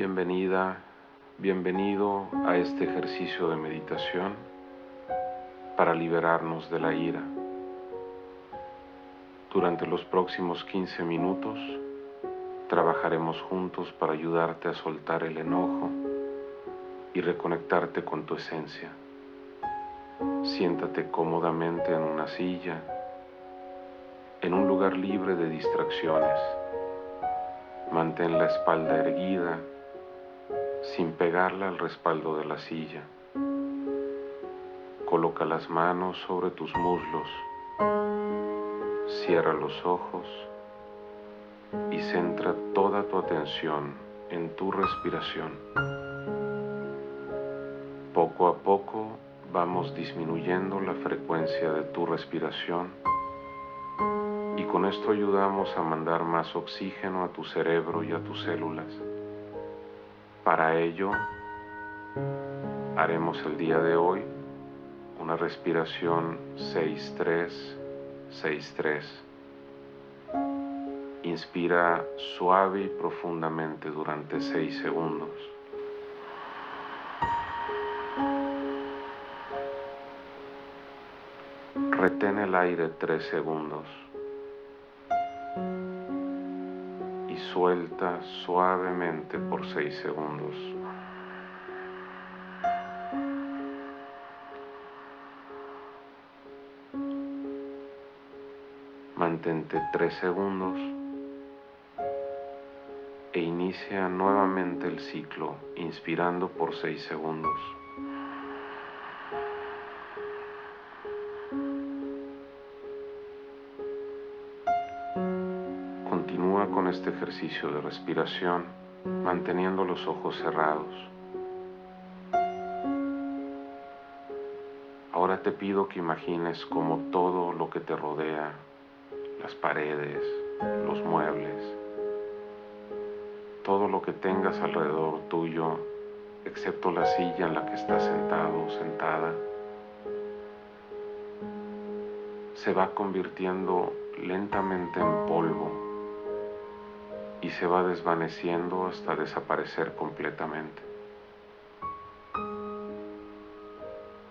Bienvenida, bienvenido a este ejercicio de meditación para liberarnos de la ira. Durante los próximos 15 minutos trabajaremos juntos para ayudarte a soltar el enojo y reconectarte con tu esencia. Siéntate cómodamente en una silla, en un lugar libre de distracciones. Mantén la espalda erguida sin pegarla al respaldo de la silla. Coloca las manos sobre tus muslos. Cierra los ojos y centra toda tu atención en tu respiración. Poco a poco vamos disminuyendo la frecuencia de tu respiración y con esto ayudamos a mandar más oxígeno a tu cerebro y a tus células. Para ello, haremos el día de hoy una respiración 6-3-6-3. Inspira suave y profundamente durante 6 segundos. Retén el aire 3 segundos. Suelta suavemente por 6 segundos. Mantente 3 segundos e inicia nuevamente el ciclo inspirando por 6 segundos. Este ejercicio de respiración manteniendo los ojos cerrados. Ahora te pido que imagines como todo lo que te rodea, las paredes, los muebles, todo lo que tengas alrededor tuyo, excepto la silla en la que estás sentado o sentada, se va convirtiendo lentamente en polvo y se va desvaneciendo hasta desaparecer completamente.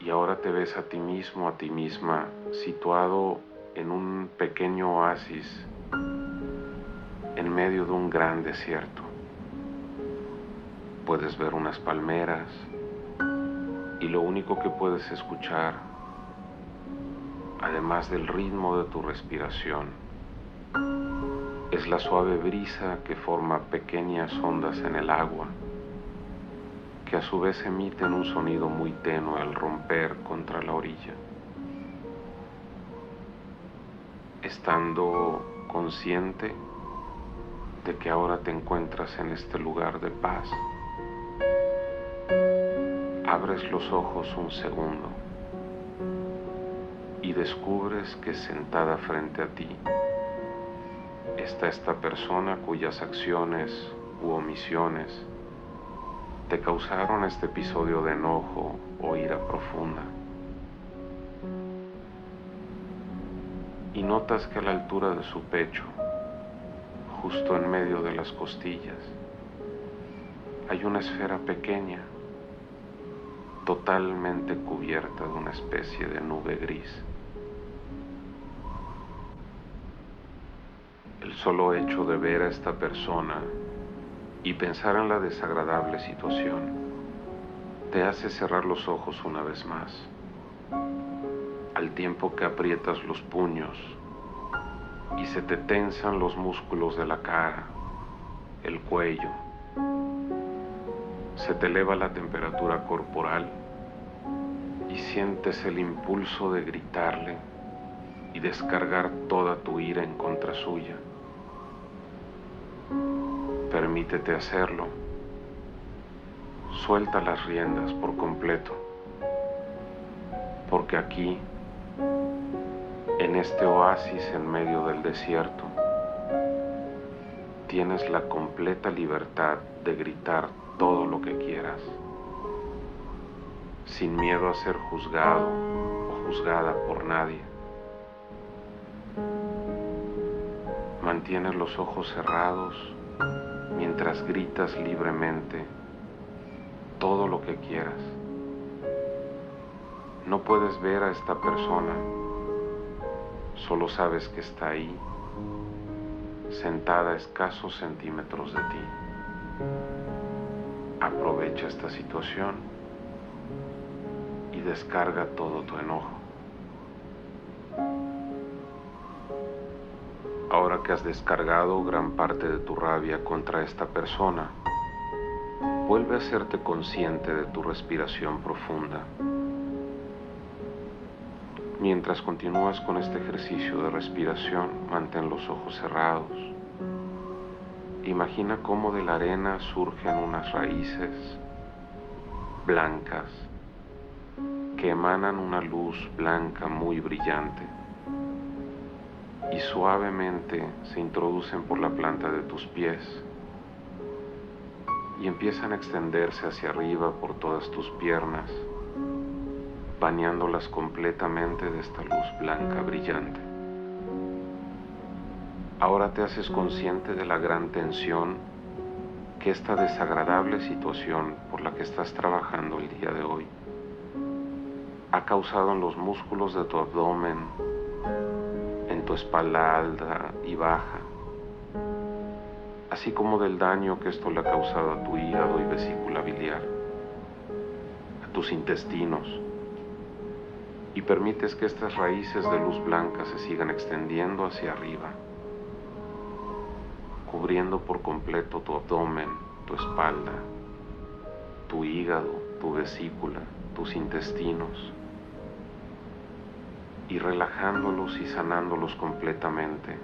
Y ahora te ves a ti mismo, a ti misma, situado en un pequeño oasis en medio de un gran desierto. Puedes ver unas palmeras y lo único que puedes escuchar, además del ritmo de tu respiración, es la suave brisa que forma pequeñas ondas en el agua, que a su vez emiten un sonido muy tenue al romper contra la orilla. Estando consciente de que ahora te encuentras en este lugar de paz, abres los ojos un segundo y descubres que sentada frente a ti está esta persona cuyas acciones u omisiones te causaron este episodio de enojo o ira profunda. Y notas que a la altura de su pecho, justo en medio de las costillas, hay una esfera pequeña, totalmente cubierta de una especie de nube gris. Solo hecho de ver a esta persona y pensar en la desagradable situación te hace cerrar los ojos una vez más, al tiempo que aprietas los puños y se te tensan los músculos de la cara, el cuello, se te eleva la temperatura corporal y sientes el impulso de gritarle y descargar toda tu ira en contra suya. Permítete hacerlo. Suelta las riendas por completo. Porque aquí, en este oasis en medio del desierto, tienes la completa libertad de gritar todo lo que quieras, sin miedo a ser juzgado o juzgada por nadie. Mantiene los ojos cerrados mientras gritas libremente todo lo que quieras. No puedes ver a esta persona, solo sabes que está ahí, sentada a escasos centímetros de ti. Aprovecha esta situación y descarga todo tu enojo. Ahora que has descargado gran parte de tu rabia contra esta persona, vuelve a serte consciente de tu respiración profunda. Mientras continúas con este ejercicio de respiración, mantén los ojos cerrados. Imagina cómo de la arena surgen unas raíces blancas que emanan una luz blanca muy brillante y suavemente se introducen por la planta de tus pies y empiezan a extenderse hacia arriba por todas tus piernas, bañándolas completamente de esta luz blanca brillante. Ahora te haces consciente de la gran tensión que esta desagradable situación por la que estás trabajando el día de hoy ha causado en los músculos de tu abdomen, en tu espalda alta y baja, así como del daño que esto le ha causado a tu hígado y vesícula biliar, a tus intestinos, y permites que estas raíces de luz blanca se sigan extendiendo hacia arriba, cubriendo por completo tu abdomen, tu espalda, tu hígado, tu vesícula, tus intestinos, y relajándolos y sanándolos completamente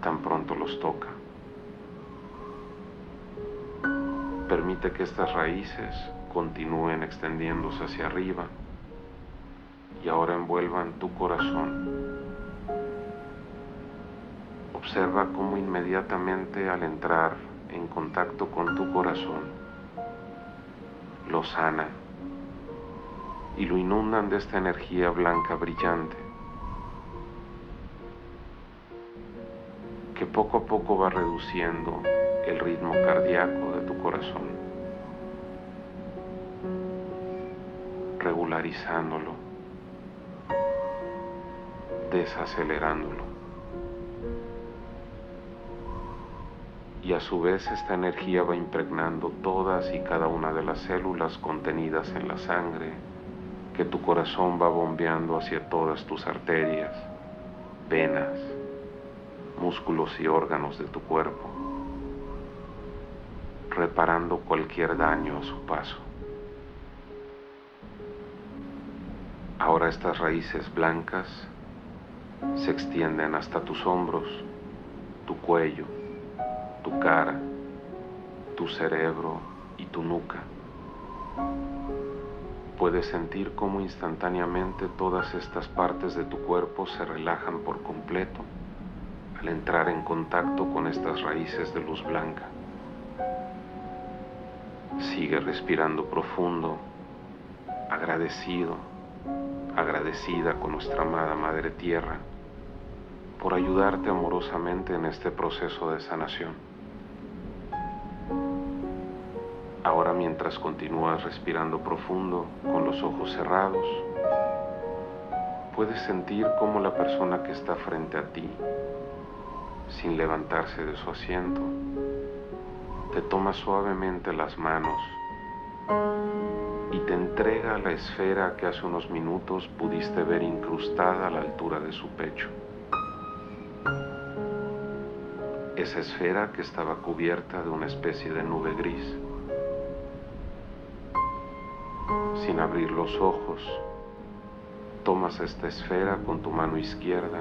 tan pronto los toca. Permite que estas raíces continúen extendiéndose hacia arriba y ahora envuelvan tu corazón. Observa cómo inmediatamente al entrar en contacto con tu corazón, lo sana y lo inundan de esta energía blanca brillante que poco a poco va reduciendo el ritmo cardíaco de tu corazón, regularizándolo, desacelerándolo. Y a su vez esta energía va impregnando todas y cada una de las células contenidas en la sangre que tu corazón va bombeando hacia todas tus arterias, venas, músculos y órganos de tu cuerpo reparando cualquier daño a su paso. Ahora estas raíces blancas se extienden hasta tus hombros, tu cuello, tu cara, tu cerebro y tu nuca. Puedes sentir cómo instantáneamente todas estas partes de tu cuerpo se relajan por completo al entrar en contacto con estas raíces de luz blanca. Sigue respirando profundo, agradecido, agradecida con nuestra amada Madre Tierra por ayudarte amorosamente en este proceso de sanación. Ahora mientras continúas respirando profundo con los ojos cerrados, puedes sentir cómo la persona que está frente a ti, sin levantarse de su asiento, te toma suavemente las manos y te entrega la esfera que hace unos minutos pudiste ver incrustada a la altura de su pecho. Esa esfera que estaba cubierta de una especie de nube gris. Sin abrir los ojos, tomas esta esfera con tu mano izquierda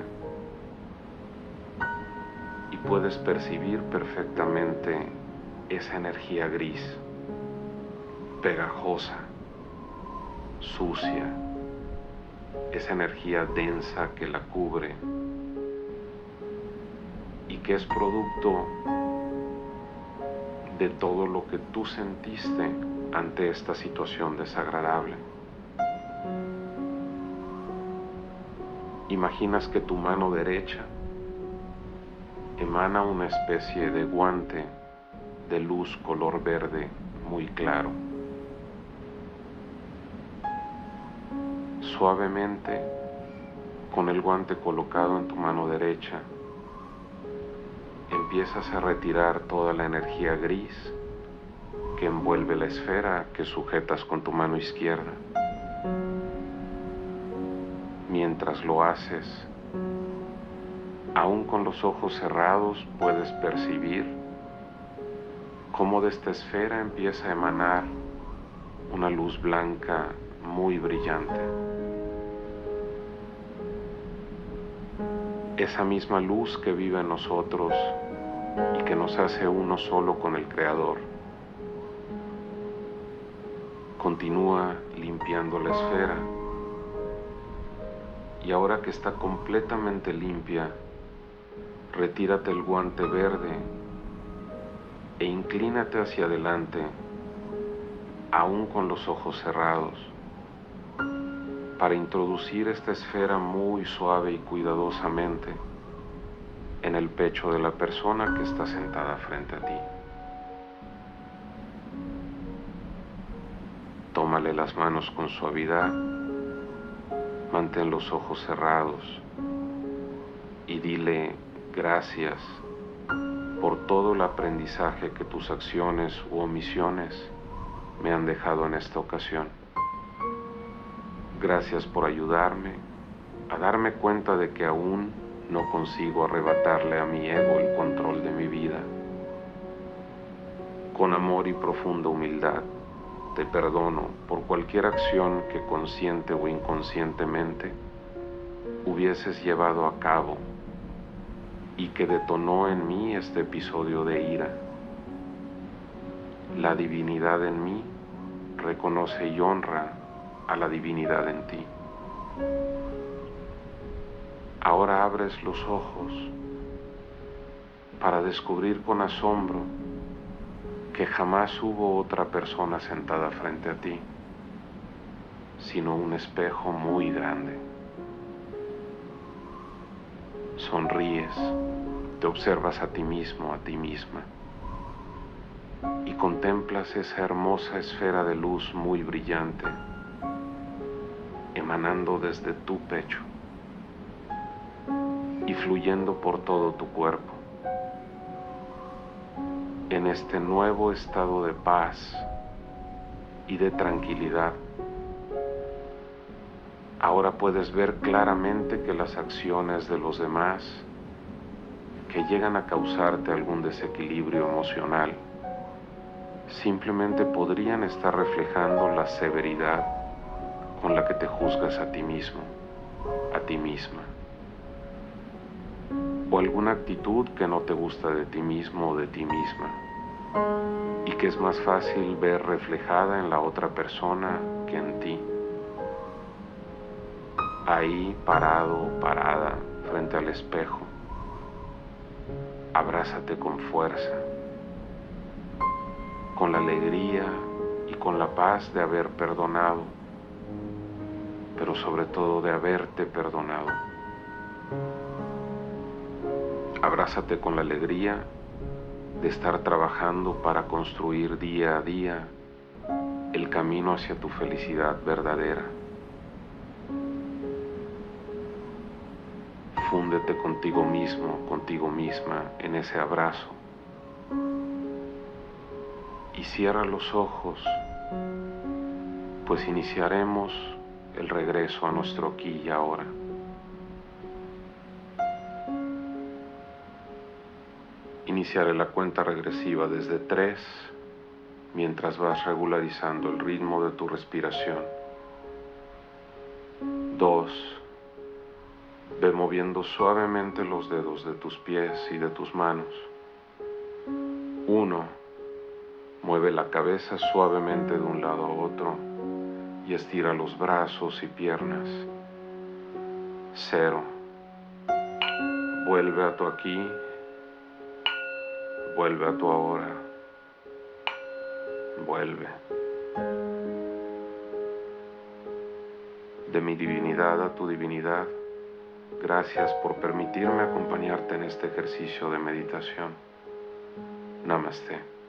y puedes percibir perfectamente esa energía gris, pegajosa, sucia, esa energía densa que la cubre y que es producto de todo lo que tú sentiste ante esta situación desagradable. Imaginas que tu mano derecha emana una especie de guante de luz color verde muy claro. Suavemente, con el guante colocado en tu mano derecha, empiezas a retirar toda la energía gris que envuelve la esfera que sujetas con tu mano izquierda. Mientras lo haces, aún con los ojos cerrados puedes percibir cómo de esta esfera empieza a emanar una luz blanca muy brillante. Esa misma luz que vive en nosotros y que nos hace uno solo con el Creador. Continúa limpiando la esfera y ahora que está completamente limpia, retírate el guante verde e inclínate hacia adelante, aún con los ojos cerrados, para introducir esta esfera muy suave y cuidadosamente en el pecho de la persona que está sentada frente a ti. Las manos con suavidad, mantén los ojos cerrados y dile gracias por todo el aprendizaje que tus acciones u omisiones me han dejado en esta ocasión. Gracias por ayudarme a darme cuenta de que aún no consigo arrebatarle a mi ego el control de mi vida. Con amor y profunda humildad, te perdono por cualquier acción que consciente o inconscientemente hubieses llevado a cabo y que detonó en mí este episodio de ira. La divinidad en mí reconoce y honra a la divinidad en ti. Ahora abres los ojos para descubrir con asombro que jamás hubo otra persona sentada frente a ti, sino un espejo muy grande. Sonríes, te observas a ti mismo, a ti misma, y contemplas esa hermosa esfera de luz muy brillante emanando desde tu pecho y fluyendo por todo tu cuerpo. En este nuevo estado de paz y de tranquilidad, ahora puedes ver claramente que las acciones de los demás que llegan a causarte algún desequilibrio emocional simplemente podrían estar reflejando la severidad con la que te juzgas a ti mismo, a ti misma o alguna actitud que no te gusta de ti mismo o de ti misma y que es más fácil ver reflejada en la otra persona que en ti. Ahí parado, parada, frente al espejo, abrázate con fuerza, con la alegría y con la paz de haber perdonado, pero sobre todo de haberte perdonado. Abrázate con la alegría de estar trabajando para construir día a día el camino hacia tu felicidad verdadera. Fúndete contigo mismo, contigo misma en ese abrazo y cierra los ojos, pues iniciaremos el regreso a nuestro aquí y ahora. Iniciaré la cuenta regresiva desde 3 mientras vas regularizando el ritmo de tu respiración. 2. Ve moviendo suavemente los dedos de tus pies y de tus manos. 1. Mueve la cabeza suavemente de un lado a otro y estira los brazos y piernas. 0. Vuelve a tu aquí Vuelve a tu ahora. Vuelve. De mi divinidad a tu divinidad, gracias por permitirme acompañarte en este ejercicio de meditación. Namaste.